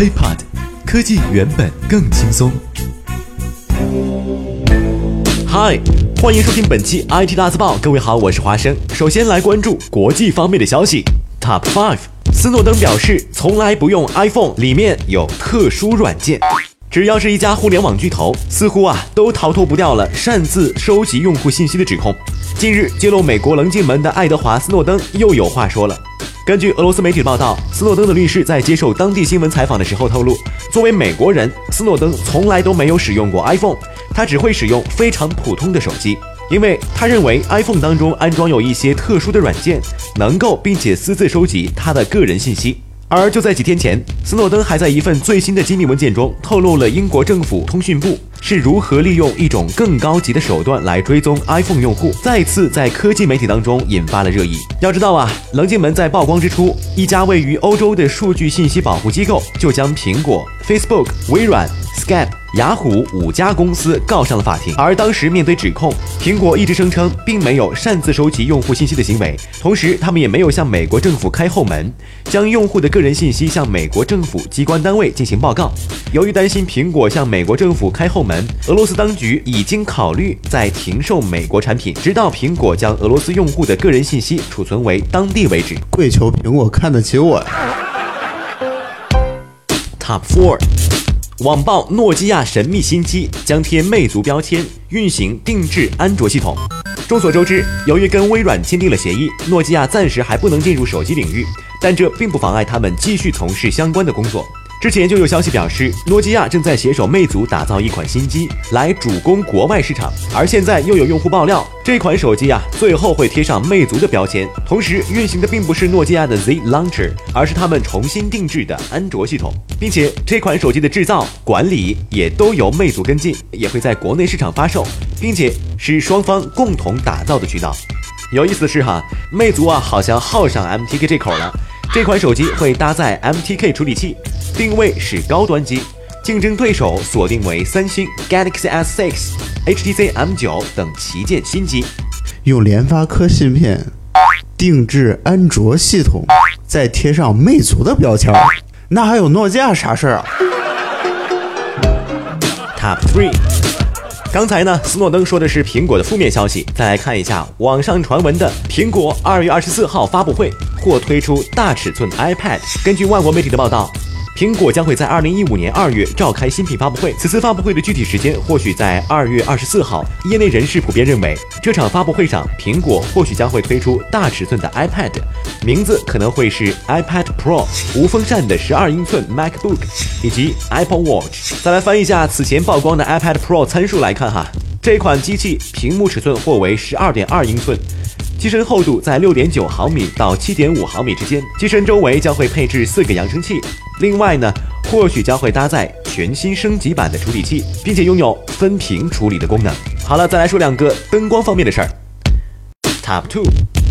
HiPod，科技原本更轻松。嗨，欢迎收听本期 IT 大字报。各位好，我是华生。首先来关注国际方面的消息。Top Five，斯诺登表示从来不用 iPhone，里面有特殊软件。只要是一家互联网巨头，似乎啊都逃脱不掉了擅自收集用户信息的指控。近日揭露美国棱镜门的爱德华斯诺登又有话说了。根据俄罗斯媒体报道，斯诺登的律师在接受当地新闻采访的时候透露，作为美国人，斯诺登从来都没有使用过 iPhone，他只会使用非常普通的手机，因为他认为 iPhone 当中安装有一些特殊的软件，能够并且私自收集他的个人信息。而就在几天前，斯诺登还在一份最新的机密文件中透露了英国政府通讯部是如何利用一种更高级的手段来追踪 iPhone 用户，再次在科技媒体当中引发了热议。要知道啊，棱镜门在曝光之初，一家位于欧洲的数据信息保护机构就将苹果、Facebook、微软、Skype。雅虎五家公司告上了法庭，而当时面对指控，苹果一直声称并没有擅自收集用户信息的行为，同时他们也没有向美国政府开后门，将用户的个人信息向美国政府机关单位进行报告。由于担心苹果向美国政府开后门，俄罗斯当局已经考虑在停售美国产品，直到苹果将俄罗斯用户的个人信息储存为当地为止。跪求苹果看得起我。Top Four。网曝诺基亚神秘新机将贴魅族标签，运行定制安卓系统。众所周知，由于跟微软签订了协议，诺基亚暂时还不能进入手机领域，但这并不妨碍他们继续从事相关的工作。之前就有消息表示，诺基亚正在携手魅族打造一款新机，来主攻国外市场。而现在又有用户爆料，这款手机啊，最后会贴上魅族的标签，同时运行的并不是诺基亚的 Z Launcher，而是他们重新定制的安卓系统，并且这款手机的制造、管理也都由魅族跟进，也会在国内市场发售，并且是双方共同打造的渠道。有意思的是哈，魅族啊，好像好上 MTK 这口了。这款手机会搭载 MTK 处理器。定位是高端机，竞争对手锁定为三星 Galaxy S6、HTC M9 等旗舰新机。用联发科芯片定制安卓系统，再贴上魅族的标签，那还有诺基亚啥事儿啊？Top three。刚才呢，斯诺登说的是苹果的负面消息，再来看一下网上传闻的苹果二月二十四号发布会或推出大尺寸 iPad。根据外国媒体的报道。苹果将会在二零一五年二月召开新品发布会，此次发布会的具体时间或许在二月二十四号。业内人士普遍认为，这场发布会上，苹果或许将会推出大尺寸的 iPad，名字可能会是 iPad Pro，无风扇的十二英寸 MacBook，以及 Apple Watch。再来翻一下此前曝光的 iPad Pro 参数来看哈，这款机器屏幕尺寸或为十二点二英寸。机身厚度在六点九毫米到七点五毫米之间，机身周围将会配置四个扬声器。另外呢，或许将会搭载全新升级版的处理器，并且拥有分屏处理的功能。好了，再来说两个灯光方面的事儿。Top two，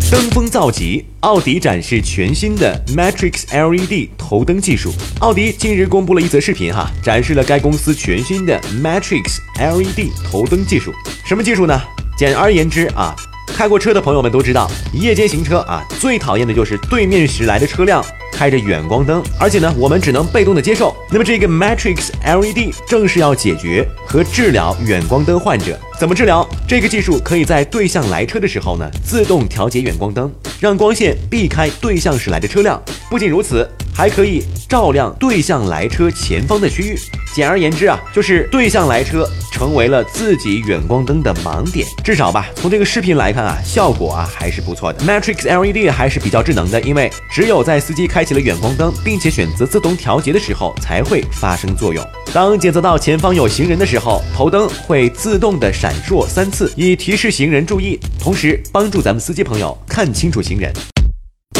登峰造极，奥迪展示全新的 Matrix LED 头灯技术。奥迪近日公布了一则视频，哈，展示了该公司全新的 Matrix LED 头灯技术。什么技术呢？简而言之啊。开过车的朋友们都知道，夜间行车啊，最讨厌的就是对面驶来的车辆开着远光灯，而且呢，我们只能被动的接受。那么这个 Matrix LED 正是要解决和治疗远光灯患者。怎么治疗？这个技术可以在对向来车的时候呢，自动调节远光灯，让光线避开对向驶来的车辆。不仅如此，还可以照亮对向来车前方的区域。简而言之啊，就是对向来车成为了自己远光灯的盲点。至少吧，从这个视频来看啊，效果啊还是不错的。Matrix LED 还是比较智能的，因为只有在司机开启了远光灯，并且选择自动调节的时候，才会发生作用。当检测到前方有行人的时候，头灯会自动的闪闪烁三次，以提示行人注意，同时帮助咱们司机朋友看清楚行人。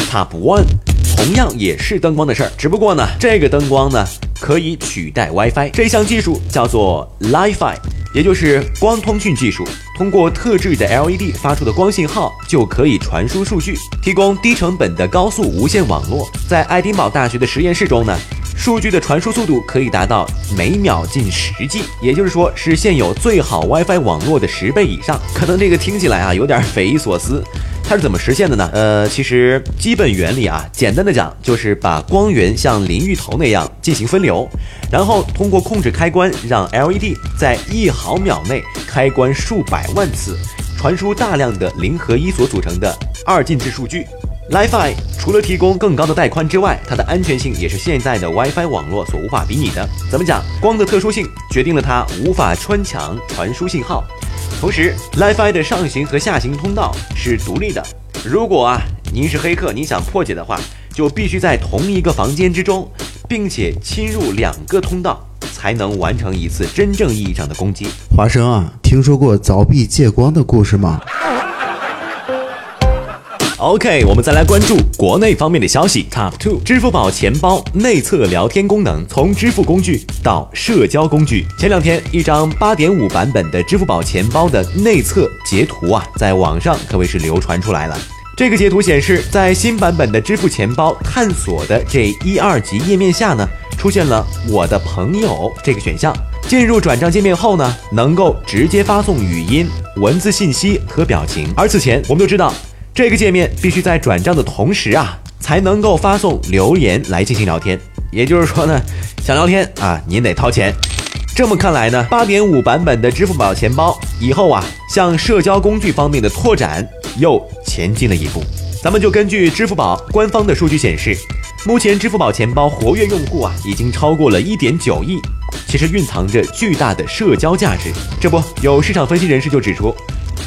Top One，同样也是灯光的事儿，只不过呢，这个灯光呢。可以取代 WiFi，这项技术叫做 Li-Fi，也就是光通讯技术。通过特制的 LED 发出的光信号就可以传输数据，提供低成本的高速无线网络。在爱丁堡大学的实验室中呢，数据的传输速度可以达到每秒近十 G，也就是说是现有最好 WiFi 网络的十倍以上。可能这个听起来啊有点匪夷所思。它是怎么实现的呢？呃，其实基本原理啊，简单的讲就是把光源像淋浴头那样进行分流，然后通过控制开关，让 LED 在一毫秒内开关数百万次，传输大量的零和一所组成的二进制数据。LiFi 除了提供更高的带宽之外，它的安全性也是现在的 WiFi 网络所无法比拟的。怎么讲？光的特殊性决定了它无法穿墙传输信号。同时，LiFi 的上行和下行通道是独立的。如果啊您是黑客，你想破解的话，就必须在同一个房间之中，并且侵入两个通道，才能完成一次真正意义上的攻击。华生啊，听说过凿壁借光的故事吗？OK，我们再来关注国内方面的消息。Top two，支付宝钱包内测聊天功能从支付工具到社交工具。前两天，一张八点五版本的支付宝钱包的内测截图啊，在网上可谓是流传出来了。这个截图显示，在新版本的支付钱包探索的这一二级页面下呢，出现了我的朋友这个选项。进入转账界面后呢，能够直接发送语音、文字信息和表情。而此前我们都知道。这个界面必须在转账的同时啊，才能够发送留言来进行聊天。也就是说呢，想聊天啊，您得掏钱。这么看来呢，八点五版本的支付宝钱包以后啊，向社交工具方面的拓展又前进了一步。咱们就根据支付宝官方的数据显示，目前支付宝钱包活跃用户啊，已经超过了一点九亿，其实蕴藏着巨大的社交价值。这不，有市场分析人士就指出。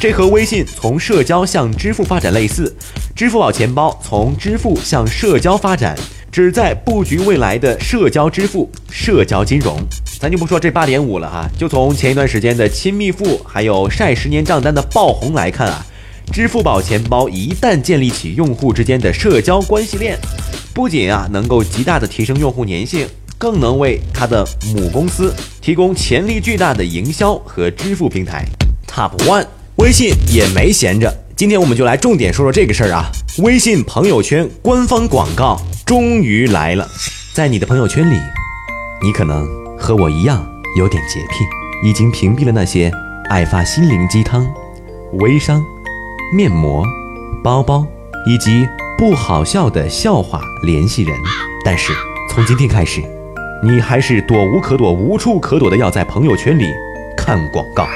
这和微信从社交向支付发展类似，支付宝钱包从支付向社交发展，旨在布局未来的社交支付、社交金融。咱就不说这八点五了哈，就从前一段时间的亲密付还有晒十年账单的爆红来看啊，支付宝钱包一旦建立起用户之间的社交关系链，不仅啊能够极大的提升用户粘性，更能为它的母公司提供潜力巨大的营销和支付平台。Top one。微信也没闲着，今天我们就来重点说说这个事儿啊。微信朋友圈官方广告终于来了，在你的朋友圈里，你可能和我一样有点洁癖，已经屏蔽了那些爱发心灵鸡汤、微商、面膜、包包以及不好笑的笑话联系人。但是从今天开始，你还是躲无可躲、无处可躲的要在朋友圈里看广告。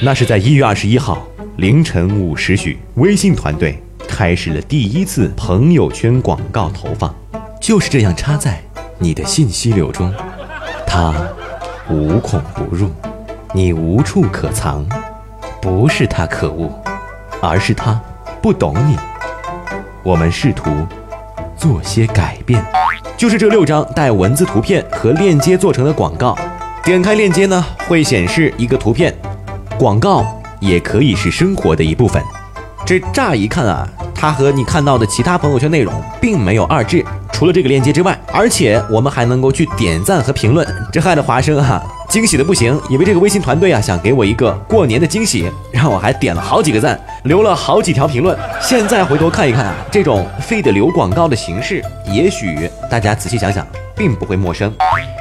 那是在一月二十一号凌晨五时许，微信团队开始了第一次朋友圈广告投放，就是这样插在你的信息流中，它无孔不入，你无处可藏。不是他可恶，而是他不懂你。我们试图做些改变，就是这六张带文字、图片和链接做成的广告。点开链接呢，会显示一个图片。广告也可以是生活的一部分，这乍一看啊，它和你看到的其他朋友圈内容并没有二致。除了这个链接之外，而且我们还能够去点赞和评论，这害得华生哈惊喜的不行，以为这个微信团队啊想给我一个过年的惊喜，让我还点了好几个赞，留了好几条评论。现在回头看一看啊，这种费的流广告的形式，也许大家仔细想想。并不会陌生，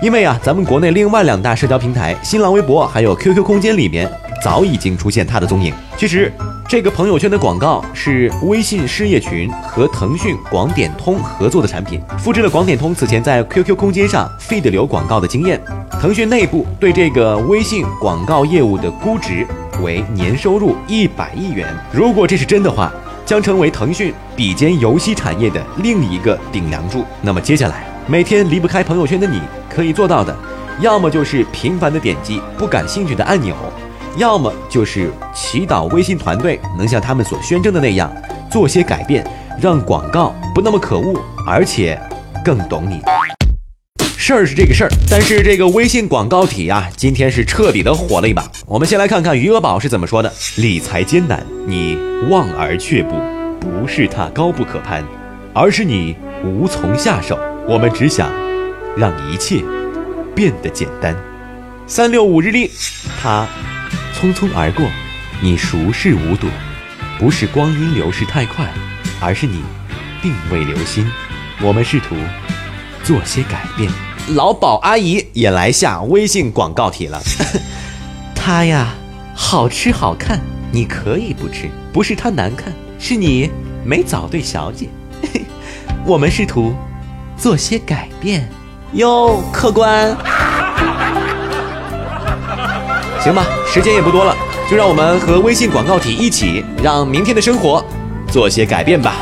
因为啊，咱们国内另外两大社交平台新浪微博还有 QQ 空间里面早已经出现它的踪影。其实，这个朋友圈的广告是微信事业群和腾讯广点通合作的产品，复制了广点通此前在 QQ 空间上 feed 流广告的经验。腾讯内部对这个微信广告业务的估值为年收入一百亿元，如果这是真的话，将成为腾讯比肩游戏产业的另一个顶梁柱。那么接下来。每天离不开朋友圈的你，可以做到的，要么就是频繁的点击不感兴趣的按钮，要么就是祈祷微信团队能像他们所宣称的那样，做些改变，让广告不那么可恶，而且更懂你。事儿是这个事儿，但是这个微信广告体啊，今天是彻底的火了一把。我们先来看看余额宝是怎么说的：理财艰难，你望而却步，不是它高不可攀，而是你无从下手。我们只想让一切变得简单。三六五日历，它匆匆而过，你熟视无睹。不是光阴流逝太快，而是你并未留心。我们试图做些改变。老鸨阿姨也来下微信广告体了。她呀，好吃好看，你可以不吃。不是她难看，是你没找对小姐。我们试图做些改变。哟，客官。行吧，时间也不多了，就让我们和微信广告体一起，让明天的生活做些改变吧。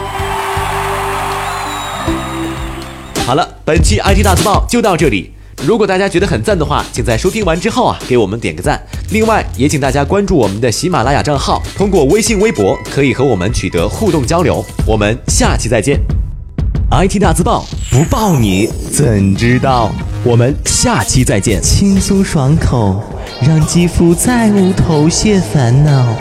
好了，本期 IT 大字报就到这里。如果大家觉得很赞的话，请在收听完之后啊，给我们点个赞。另外，也请大家关注我们的喜马拉雅账号，通过微信、微博可以和我们取得互动交流。我们下期再见。IT 大字报不报你怎知道？我们下期再见。轻松爽口，让肌肤再无头屑烦恼。